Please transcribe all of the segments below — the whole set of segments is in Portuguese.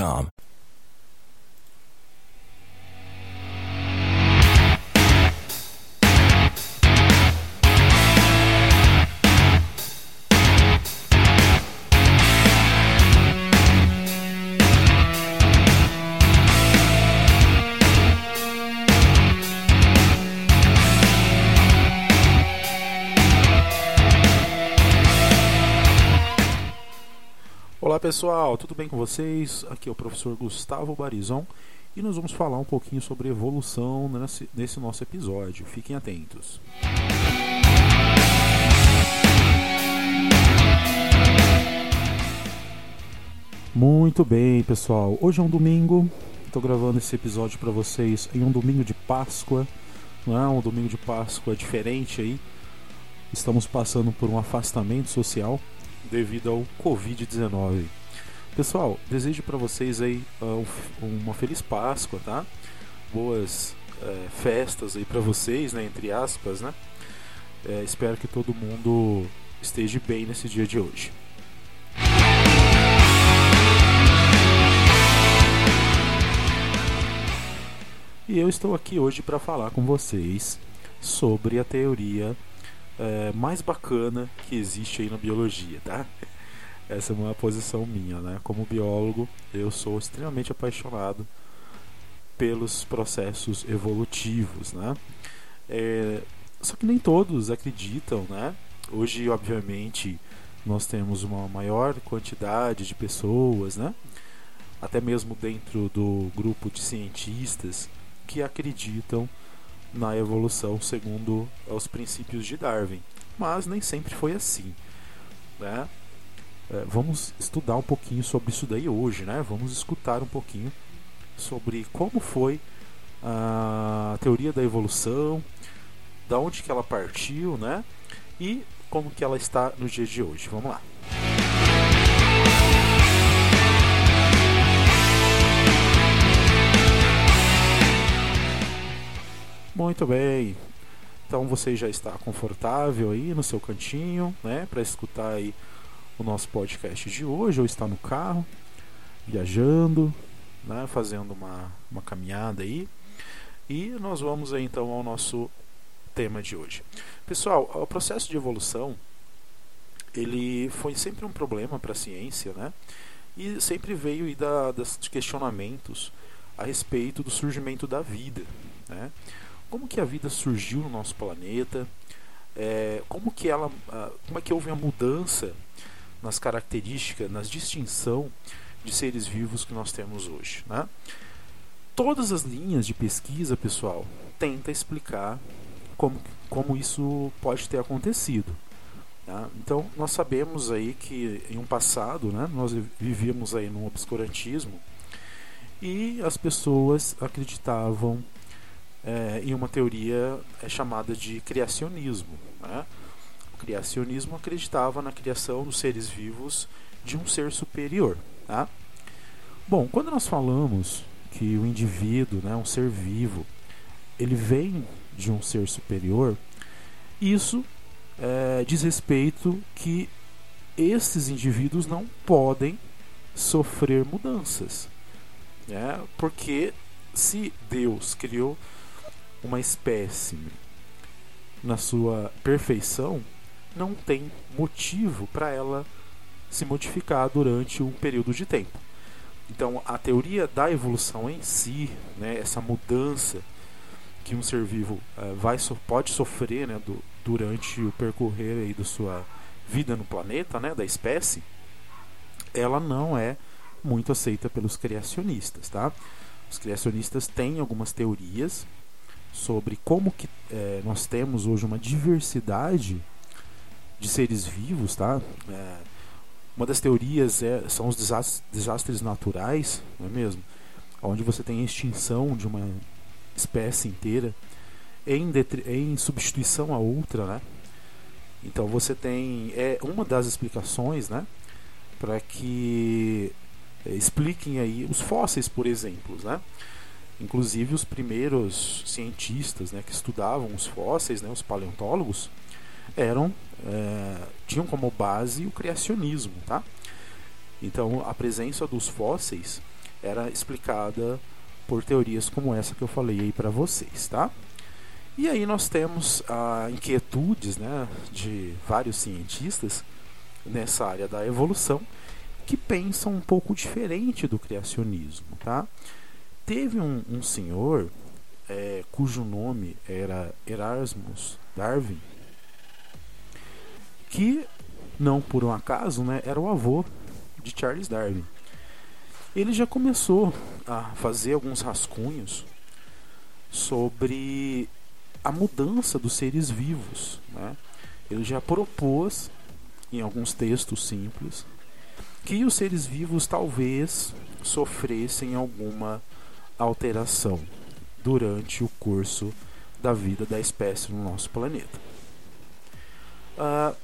com. Pessoal, tudo bem com vocês? Aqui é o professor Gustavo Barizon e nós vamos falar um pouquinho sobre evolução nesse, nesse nosso episódio. Fiquem atentos. Muito bem, pessoal. Hoje é um domingo. Estou gravando esse episódio para vocês em um domingo de Páscoa. Não é um domingo de Páscoa diferente aí. Estamos passando por um afastamento social devido ao Covid-19. Pessoal, desejo para vocês aí uh, uma feliz Páscoa, tá? Boas uh, festas aí para vocês, né? Entre aspas, né? Uh, espero que todo mundo esteja bem nesse dia de hoje. E eu estou aqui hoje para falar com vocês sobre a teoria é, mais bacana que existe aí na biologia, tá? Essa é uma posição minha, né? Como biólogo, eu sou extremamente apaixonado pelos processos evolutivos, né? É, só que nem todos acreditam, né? Hoje, obviamente, nós temos uma maior quantidade de pessoas, né? Até mesmo dentro do grupo de cientistas que acreditam na evolução segundo os princípios de Darwin. Mas nem sempre foi assim. Né? É, vamos estudar um pouquinho sobre isso daí hoje, né? Vamos escutar um pouquinho sobre como foi a teoria da evolução, da onde que ela partiu, né? E como que ela está no dia de hoje. Vamos lá. Muito bem. Então você já está confortável aí no seu cantinho, né, para escutar aí o nosso podcast de hoje, ou está no carro, viajando, né, fazendo uma, uma caminhada aí. E nós vamos aí então ao nosso tema de hoje. Pessoal, o processo de evolução ele foi sempre um problema para a ciência, né? E sempre veio aí da, das questionamentos a respeito do surgimento da vida, né? como que a vida surgiu no nosso planeta, é, como que ela, como é que houve a mudança nas características, nas distinção de seres vivos que nós temos hoje, né? Todas as linhas de pesquisa, pessoal, tenta explicar como, como isso pode ter acontecido. Tá? Então, nós sabemos aí que em um passado, né, nós vivíamos aí num obscurantismo e as pessoas acreditavam é, em uma teoria é chamada de criacionismo. Né? Criacionismo acreditava na criação dos seres vivos de um ser superior. Tá? Bom, quando nós falamos que o indivíduo, né, um ser vivo, ele vem de um ser superior, isso é, diz respeito que esses indivíduos não podem sofrer mudanças. Né? Porque se Deus criou uma espécie na sua perfeição, não tem motivo para ela se modificar durante um período de tempo. Então, a teoria da evolução em si, né, essa mudança que um ser vivo uh, vai pode sofrer né, do, durante o percorrer aí da sua vida no planeta, né, da espécie, ela não é muito aceita pelos criacionistas, tá? Os criacionistas têm algumas teorias sobre como que é, nós temos hoje uma diversidade de seres vivos, tá? É, uma das teorias é, são os desastres, desastres naturais, não é mesmo? Onde você tem a extinção de uma espécie inteira em, em substituição a outra, né? Então você tem é uma das explicações, né, para que é, expliquem aí os fósseis, por exemplo, né? Inclusive os primeiros cientistas, né, que estudavam os fósseis, né, os paleontólogos, eram é, tinham como base o criacionismo, tá? Então a presença dos fósseis era explicada por teorias como essa que eu falei aí para vocês, tá? E aí nós temos ah, inquietudes, né, de vários cientistas nessa área da evolução que pensam um pouco diferente do criacionismo, tá? Teve um, um senhor é, cujo nome era Erasmus Darwin que não por um acaso, né, era o avô de Charles Darwin. Ele já começou a fazer alguns rascunhos sobre a mudança dos seres vivos. Né? Ele já propôs, em alguns textos simples, que os seres vivos talvez sofressem alguma alteração durante o curso da vida da espécie no nosso planeta. Uh,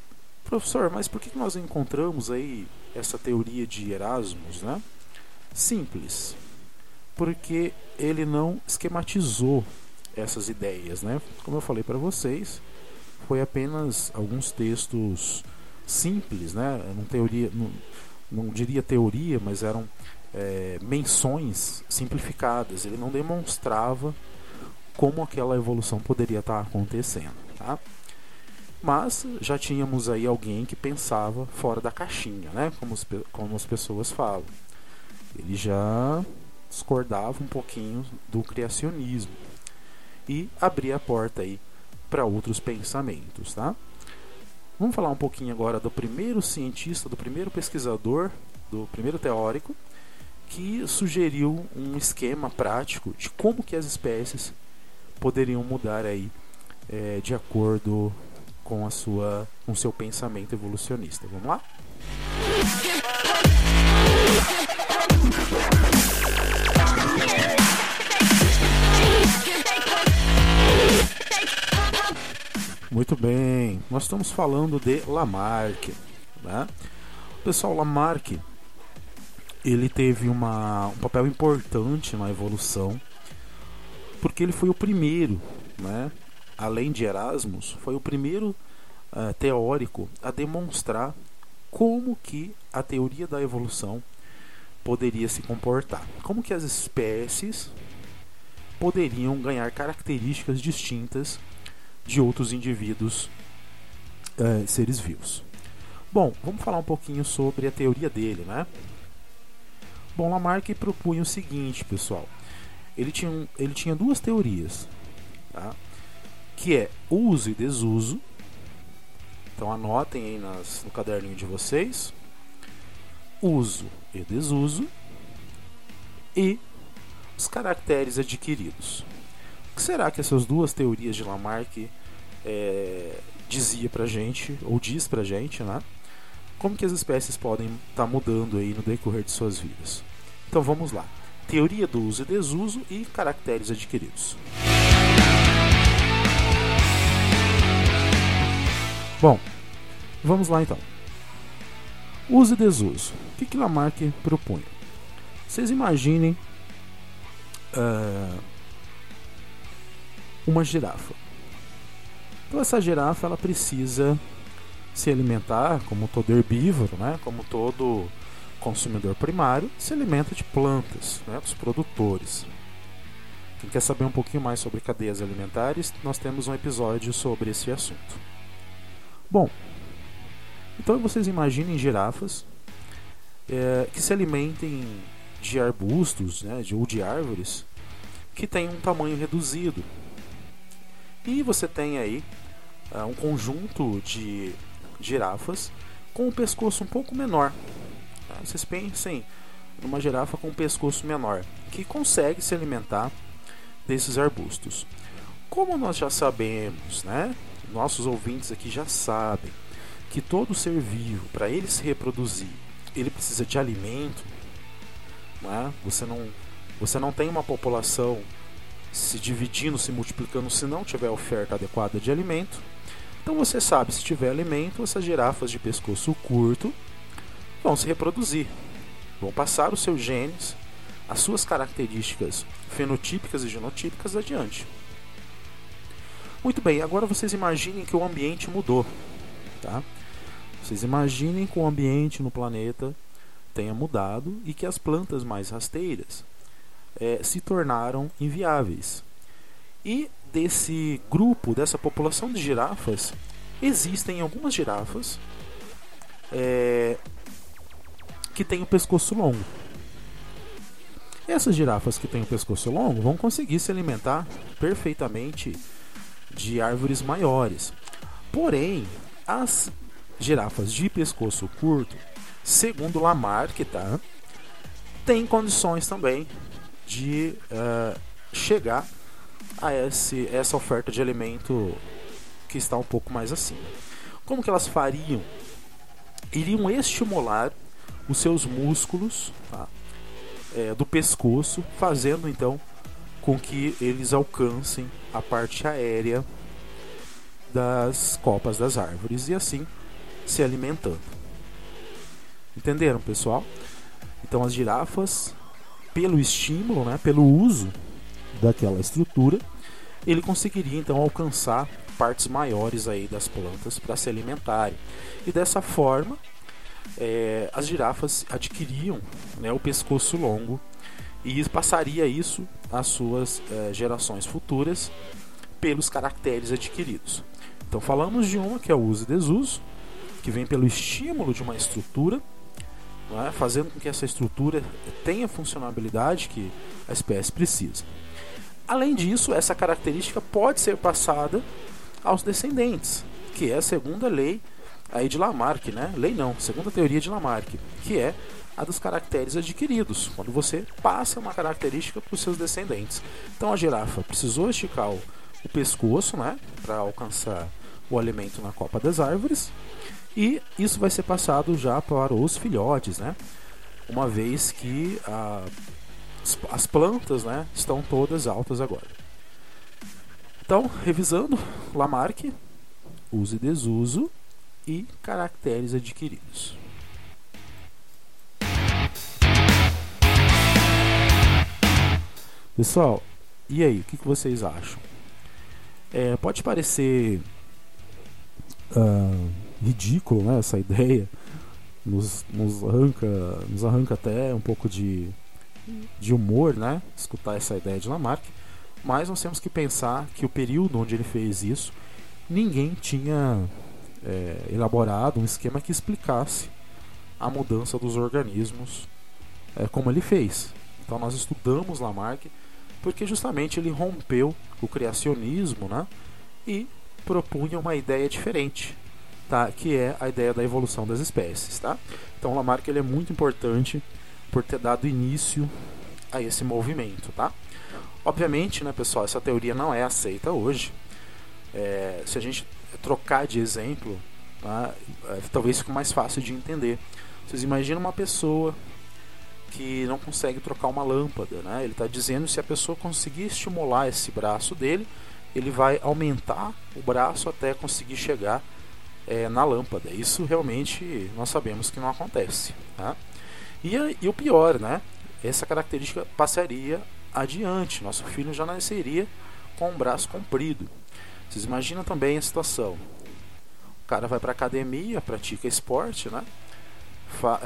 Professor, mas por que nós encontramos aí essa teoria de Erasmus, né? Simples. Porque ele não esquematizou essas ideias, né? Como eu falei para vocês, foi apenas alguns textos simples, né? Não teoria, não, não diria teoria, mas eram é, menções simplificadas. Ele não demonstrava como aquela evolução poderia estar acontecendo, tá? Mas já tínhamos aí alguém que pensava fora da caixinha, né? Como, os, como as pessoas falam. Ele já discordava um pouquinho do criacionismo e abria a porta aí para outros pensamentos, tá? Vamos falar um pouquinho agora do primeiro cientista, do primeiro pesquisador, do primeiro teórico que sugeriu um esquema prático de como que as espécies poderiam mudar aí é, de acordo com a sua com seu pensamento evolucionista. Vamos lá? Muito bem, nós estamos falando de Lamarck. Né? Pessoal Lamarck ele teve uma, um papel importante na evolução porque ele foi o primeiro né, além de Erasmus, foi o primeiro uh, teórico a demonstrar como que a teoria da evolução poderia se comportar, como que as espécies poderiam ganhar características distintas de outros indivíduos uh, seres vivos. Bom, vamos falar um pouquinho sobre a teoria dele, né? Bom, Lamarck propunha o seguinte, pessoal. Ele tinha, ele tinha duas teorias. Tá? Que é uso e desuso. Então anotem aí nas, no caderninho de vocês. Uso e desuso. E os caracteres adquiridos. O que será que essas duas teorias de Lamarck é, dizia pra gente, ou diz pra gente, né? Como que as espécies podem estar tá mudando aí no decorrer de suas vidas. Então vamos lá. Teoria do uso e desuso e caracteres adquiridos. Bom, vamos lá então. Uso e desuso. O que, que Lamarck propunha? Vocês imaginem uh, uma girafa. Então essa girafa ela precisa se alimentar como todo herbívoro, né? Como todo consumidor primário, se alimenta de plantas, né? Dos produtores. Quem quer saber um pouquinho mais sobre cadeias alimentares, nós temos um episódio sobre esse assunto. Bom, então vocês imaginem girafas é, que se alimentem de arbustos né, de, ou de árvores que tem um tamanho reduzido. E você tem aí uh, um conjunto de girafas com um pescoço um pouco menor. Tá? Vocês pensem numa girafa com um pescoço menor que consegue se alimentar desses arbustos. Como nós já sabemos, né? Nossos ouvintes aqui já sabem que todo ser vivo, para ele se reproduzir, ele precisa de alimento. Né? Você não, você não tem uma população se dividindo, se multiplicando se não tiver oferta adequada de alimento. Então você sabe, se tiver alimento, essas girafas de pescoço curto vão se reproduzir, vão passar os seus genes, as suas características fenotípicas e genotípicas adiante. Muito bem, agora vocês imaginem que o ambiente mudou, tá? Vocês imaginem que o ambiente no planeta tenha mudado e que as plantas mais rasteiras é, se tornaram inviáveis. E desse grupo, dessa população de girafas, existem algumas girafas é, que têm o pescoço longo. Essas girafas que têm o pescoço longo vão conseguir se alimentar perfeitamente de árvores maiores. Porém, as girafas de pescoço curto, segundo Lamarck, tá, têm condições também de uh, chegar a esse, essa oferta de alimento que está um pouco mais acima. Como que elas fariam? Iriam estimular os seus músculos tá? é, do pescoço, fazendo então com que eles alcancem a parte aérea das copas das árvores e assim se alimentando. Entenderam, pessoal? Então as girafas, pelo estímulo, né, pelo uso daquela estrutura, ele conseguiria então alcançar partes maiores aí das plantas para se alimentarem. E dessa forma, é, as girafas adquiriam né, o pescoço longo e passaria isso às suas é, gerações futuras pelos caracteres adquiridos. Então falamos de uma que é o uso e desuso, que vem pelo estímulo de uma estrutura, é? fazendo com que essa estrutura tenha a funcionalidade que a espécie precisa. Além disso, essa característica pode ser passada aos descendentes, que é a segunda lei aí de Lamarck, né? Lei não, segunda teoria de Lamarck, que é a dos caracteres adquiridos, quando você passa uma característica para os seus descendentes. Então a girafa precisou esticar o, o pescoço, né, para alcançar o alimento na copa das árvores, e isso vai ser passado já para os filhotes, né? Uma vez que a, as plantas, né, estão todas altas agora. Então, revisando, Lamarck, uso e desuso e caracteres adquiridos. Pessoal, e aí, o que, vocês acham? É, pode parecer uh, ridículo né, essa ideia, nos, nos, arranca, nos arranca até um pouco de, de humor né, escutar essa ideia de Lamarck, mas nós temos que pensar que o período onde ele fez isso, ninguém tinha é, elaborado um esquema que explicasse a mudança dos organismos é, como ele fez. Então nós estudamos Lamarck porque justamente ele rompeu o criacionismo né, e propunha uma ideia diferente, tá, que é a ideia da evolução das espécies. Tá? Então Lamarck ele é muito importante por ter dado início a esse movimento. Tá? Obviamente, né, pessoal, essa teoria não é aceita hoje. É, se a gente trocar de exemplo, tá, é, talvez fique mais fácil de entender. Vocês imaginam uma pessoa que não consegue trocar uma lâmpada, né? Ele está dizendo se a pessoa conseguir estimular esse braço dele, ele vai aumentar o braço até conseguir chegar é, na lâmpada. Isso realmente nós sabemos que não acontece. Tá? E, e o pior, né? Essa característica passaria adiante. Nosso filho já nasceria com um braço comprido. Vocês imaginam também a situação. O cara vai para academia, pratica esporte, né?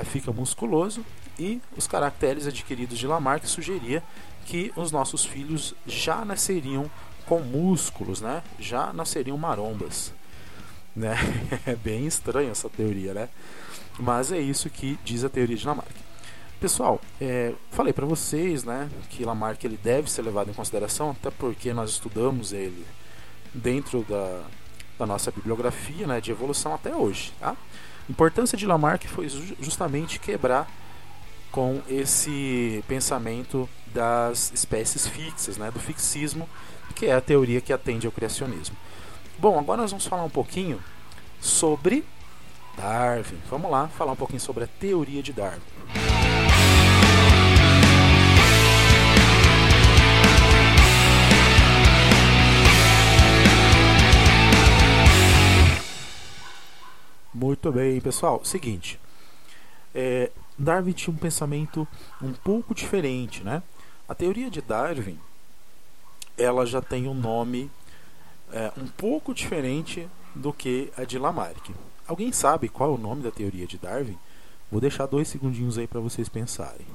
fica musculoso e os caracteres adquiridos de Lamarck sugeria que os nossos filhos já nasceriam com músculos, né? Já nasceriam marombas, né? É bem estranha essa teoria, né? Mas é isso que diz a teoria de Lamarck. Pessoal, é, falei para vocês, né, que Lamarck ele deve ser levado em consideração, até porque nós estudamos ele dentro da, da nossa bibliografia, né, de evolução até hoje, tá? A importância de Lamarck foi justamente quebrar com esse pensamento das espécies fixas, né, do fixismo, que é a teoria que atende ao criacionismo. Bom, agora nós vamos falar um pouquinho sobre Darwin. Vamos lá falar um pouquinho sobre a teoria de Darwin. Muito bem, pessoal. Seguinte, é, Darwin tinha um pensamento um pouco diferente, né? A teoria de Darwin, ela já tem um nome é, um pouco diferente do que a de Lamarck. Alguém sabe qual é o nome da teoria de Darwin? Vou deixar dois segundinhos aí para vocês pensarem.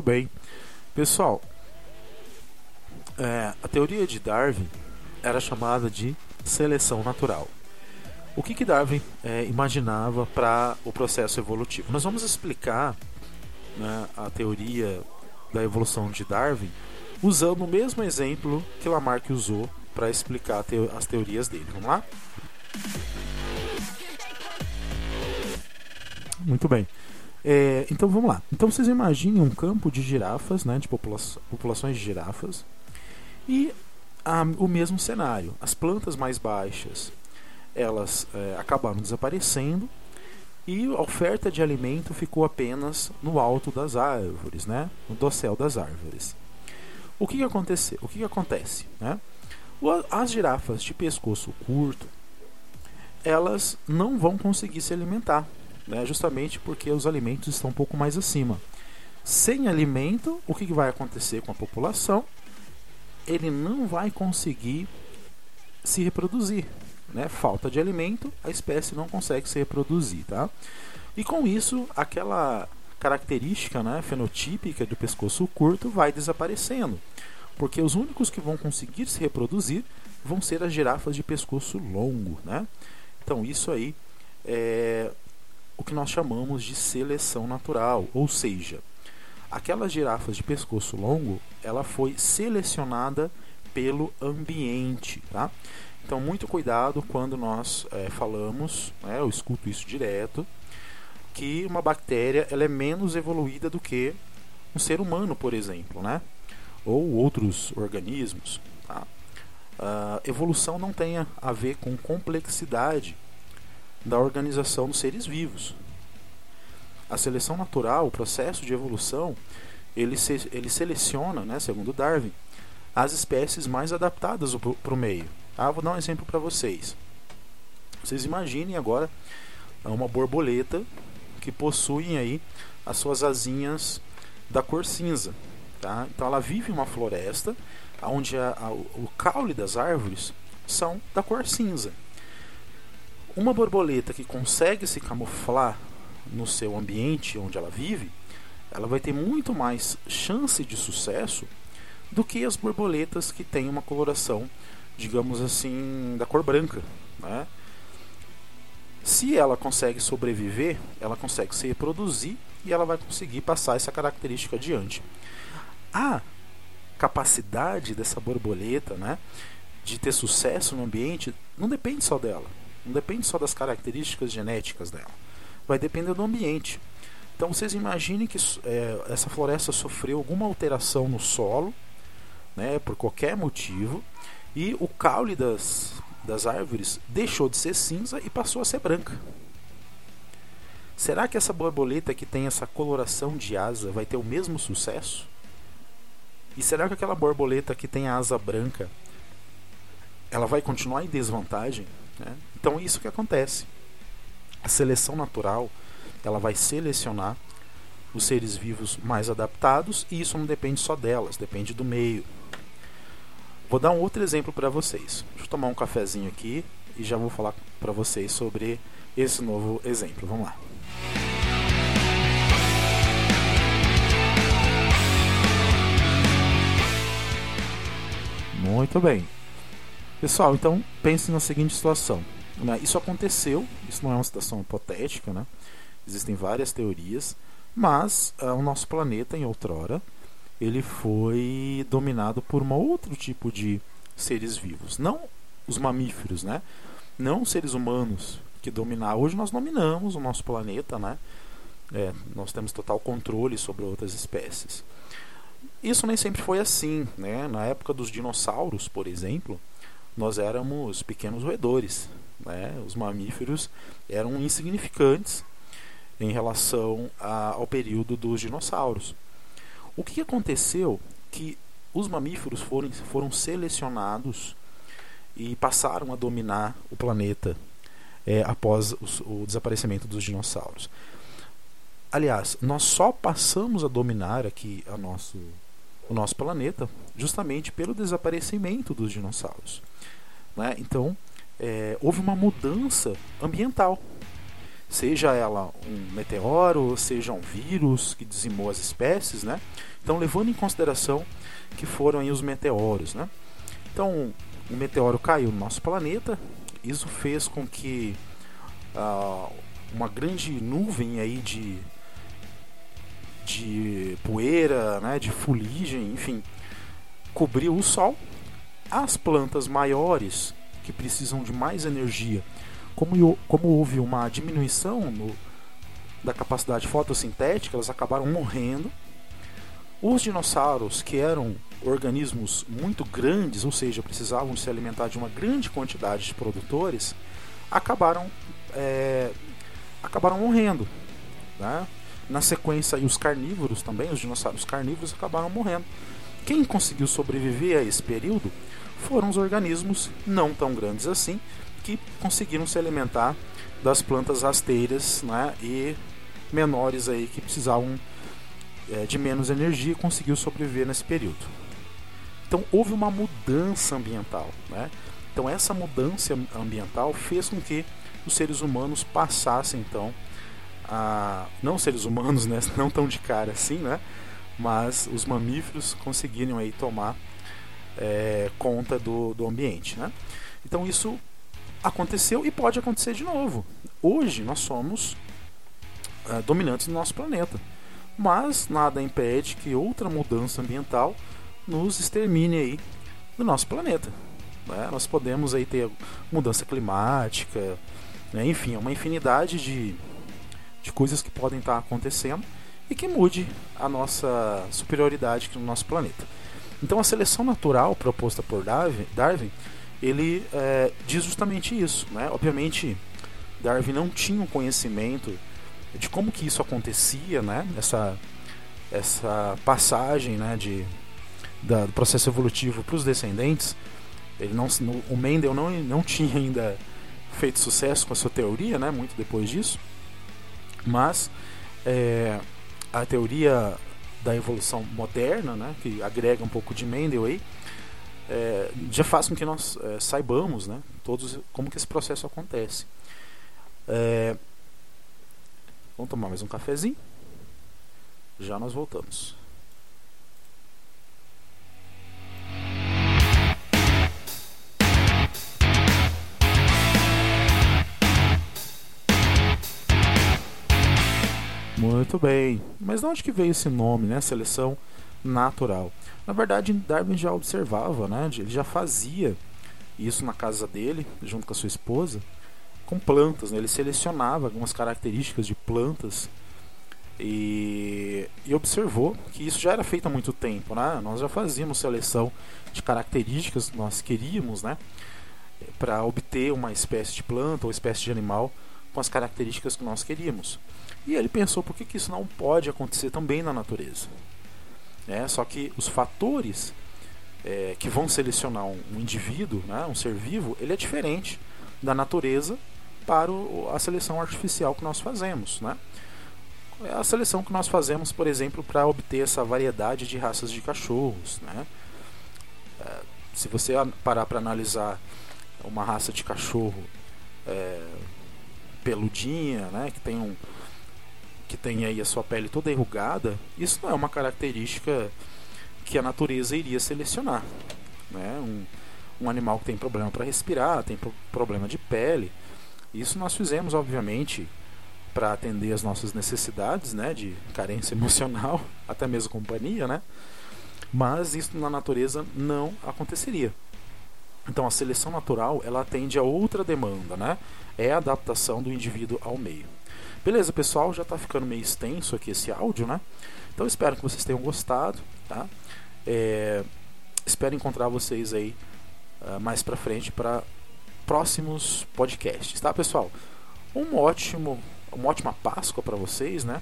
Muito bem. Pessoal, é, a teoria de Darwin era chamada de seleção natural. O que, que Darwin é, imaginava para o processo evolutivo? Nós vamos explicar né, a teoria da evolução de Darwin usando o mesmo exemplo que Lamarck usou para explicar as teorias dele. Vamos lá? Muito bem. É, então vamos lá. Então vocês imaginem um campo de girafas, né, de popula populações de girafas, e o mesmo cenário. As plantas mais baixas elas é, acabaram desaparecendo e a oferta de alimento ficou apenas no alto das árvores, né, no dossel das árvores. O que, que aconteceu? O que, que acontece? Né? As girafas de pescoço curto elas não vão conseguir se alimentar né, justamente porque os alimentos estão um pouco mais acima. Sem alimento, o que vai acontecer com a população? Ele não vai conseguir se reproduzir. Né? Falta de alimento, a espécie não consegue se reproduzir. Tá? E com isso, aquela característica né, fenotípica do pescoço curto vai desaparecendo. Porque os únicos que vão conseguir se reproduzir vão ser as girafas de pescoço longo. Né? Então, isso aí é, o que nós chamamos de seleção natural, ou seja, aquelas girafas de pescoço longo, ela foi selecionada pelo ambiente, tá? Então muito cuidado quando nós é, falamos, né, eu escuto isso direto, que uma bactéria ela é menos evoluída do que um ser humano, por exemplo, né? Ou outros organismos. Tá? Uh, evolução não tem a ver com complexidade da organização dos seres vivos. A seleção natural, o processo de evolução, ele, se, ele seleciona, né, segundo Darwin, as espécies mais adaptadas para o meio. Ah, vou dar um exemplo para vocês. Vocês imaginem agora uma borboleta que possui aí as suas asinhas da cor cinza. Tá? Então ela vive em uma floresta onde a, a, o caule das árvores são da cor cinza. Uma borboleta que consegue se camuflar no seu ambiente onde ela vive, ela vai ter muito mais chance de sucesso do que as borboletas que têm uma coloração, digamos assim, da cor branca. Né? Se ela consegue sobreviver, ela consegue se reproduzir e ela vai conseguir passar essa característica adiante. A capacidade dessa borboleta né, de ter sucesso no ambiente não depende só dela. Não depende só das características genéticas dela. Vai depender do ambiente. Então vocês imaginem que é, essa floresta sofreu alguma alteração no solo, né, por qualquer motivo, e o caule das, das árvores deixou de ser cinza e passou a ser branca. Será que essa borboleta que tem essa coloração de asa vai ter o mesmo sucesso? E será que aquela borboleta que tem a asa branca ela vai continuar em desvantagem? Né? Então isso que acontece. A seleção natural ela vai selecionar os seres vivos mais adaptados e isso não depende só delas, depende do meio. Vou dar um outro exemplo para vocês. Deixa eu tomar um cafezinho aqui e já vou falar para vocês sobre esse novo exemplo. Vamos lá. Muito bem. Pessoal, então pense na seguinte situação. Né? Isso aconteceu, isso não é uma situação hipotética, né? existem várias teorias, mas uh, o nosso planeta, em outrora, ele foi dominado por um outro tipo de seres vivos. Não os mamíferos, né? não os seres humanos que dominaram. Hoje nós dominamos o nosso planeta, né? É, nós temos total controle sobre outras espécies. Isso nem sempre foi assim. Né? Na época dos dinossauros, por exemplo, nós éramos pequenos roedores. Né? Os mamíferos eram insignificantes em relação a, ao período dos dinossauros. O que aconteceu que os mamíferos foram, foram selecionados e passaram a dominar o planeta é, após o, desaparecimento dos dinossauros. Aliás, nós só passamos a dominar aqui a nosso, o nosso planeta justamente pelo desaparecimento dos dinossauros. Né? Então, é, houve uma mudança ambiental. Seja ela um meteoro, seja um vírus que dizimou as espécies, né? Então, levando em consideração que foram aí os meteoros, né? Então, um meteoro caiu no nosso planeta, isso fez com que uh, uma grande nuvem aí de, de poeira, né, de fuligem, enfim, cobriu o Sol. As plantas maiores que precisam de mais energia, como, como houve uma diminuição no, da capacidade fotossintética, elas acabaram morrendo. Os dinossauros, que eram organismos muito grandes, ou seja, precisavam se alimentar de uma grande quantidade de produtores, acabaram, é, acabaram morrendo. Né? Na sequência, os carnívoros também, os dinossauros carnívoros, acabaram morrendo. Quem conseguiu sobreviver a esse período foram os organismos não tão grandes assim, que conseguiram se alimentar das plantas rasteiras né, e menores aí que precisavam é, de menos energia e conseguiu sobreviver nesse período. Então houve uma mudança ambiental. Né? Então essa mudança ambiental fez com que os seres humanos passassem então a não seres humanos, né, não tão de cara assim, né, mas os mamíferos conseguiram aí tomar é, conta do, do ambiente. Né? Então isso aconteceu e pode acontecer de novo. Hoje nós somos é, dominantes do nosso planeta, mas nada impede que outra mudança ambiental nos extermine aí do nosso planeta. Né? Nós podemos aí ter mudança climática, né? enfim, uma infinidade de, de coisas que podem estar acontecendo e que mude a nossa superioridade no nosso planeta. Então a seleção natural proposta por Darwin, Darwin ele é, diz justamente isso. Né? Obviamente, Darwin não tinha um conhecimento de como que isso acontecia, né? essa, essa passagem né, de, da, do processo evolutivo para os descendentes. Ele não, o Mendel não, não tinha ainda feito sucesso com a sua teoria, né, muito depois disso. Mas é, a teoria da evolução moderna, né, que agrega um pouco de Mendel aí, é, já faz com que nós é, saibamos né, todos como que esse processo acontece. É, vamos tomar mais um cafezinho. Já nós voltamos. Muito bem. Mas de onde que veio esse nome, né? Seleção natural. Na verdade, Darwin já observava, né? Ele já fazia isso na casa dele, junto com a sua esposa, com plantas. Né? Ele selecionava algumas características de plantas e, e, observou que isso já era feito há muito tempo, né? Nós já fazíamos seleção de características que nós queríamos, né? Para obter uma espécie de planta ou espécie de animal com as características que nós queríamos. E ele pensou por que, que isso não pode acontecer também na natureza. É, só que os fatores é, que vão selecionar um, um indivíduo, né, um ser vivo, ele é diferente da natureza para o, a seleção artificial que nós fazemos, né? É a seleção que nós fazemos, por exemplo, para obter essa variedade de raças de cachorros, né? É, se você parar para analisar uma raça de cachorro é, peludinha, né, que tem um que tem aí a sua pele toda enrugada, isso não é uma característica que a natureza iria selecionar, né? Um, um animal que tem problema para respirar, tem problema de pele. Isso nós fizemos, obviamente, para atender as nossas necessidades, né, de carência emocional, até mesmo companhia, né? Mas isso na natureza não aconteceria. Então a seleção natural ela atende a outra demanda, né? É a adaptação do indivíduo ao meio. Beleza, pessoal, já está ficando meio extenso aqui esse áudio, né? Então espero que vocês tenham gostado, tá? É, espero encontrar vocês aí uh, mais para frente para próximos podcasts, tá, pessoal? Um ótimo, uma ótima Páscoa para vocês, né?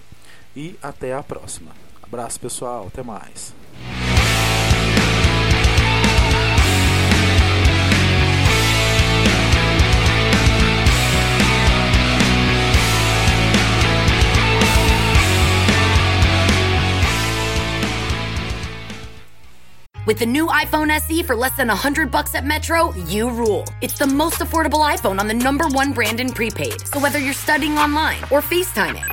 E até a próxima. Abraço, pessoal. Até mais. With the new iPhone SE for less than 100 bucks at Metro, you rule. It's the most affordable iPhone on the number one brand in prepaid. So whether you're studying online or FaceTiming,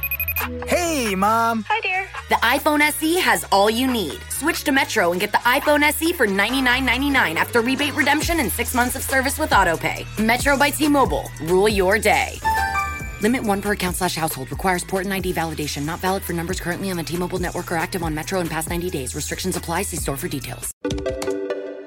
Hey, Mom. Hi, dear. The iPhone SE has all you need. Switch to Metro and get the iPhone SE for $99.99 after rebate redemption and six months of service with AutoPay. Metro by T Mobile. Rule your day. Limit one per account slash household. Requires port and ID validation. Not valid for numbers currently on the T-Mobile network or active on Metro in past 90 days. Restrictions apply. See store for details.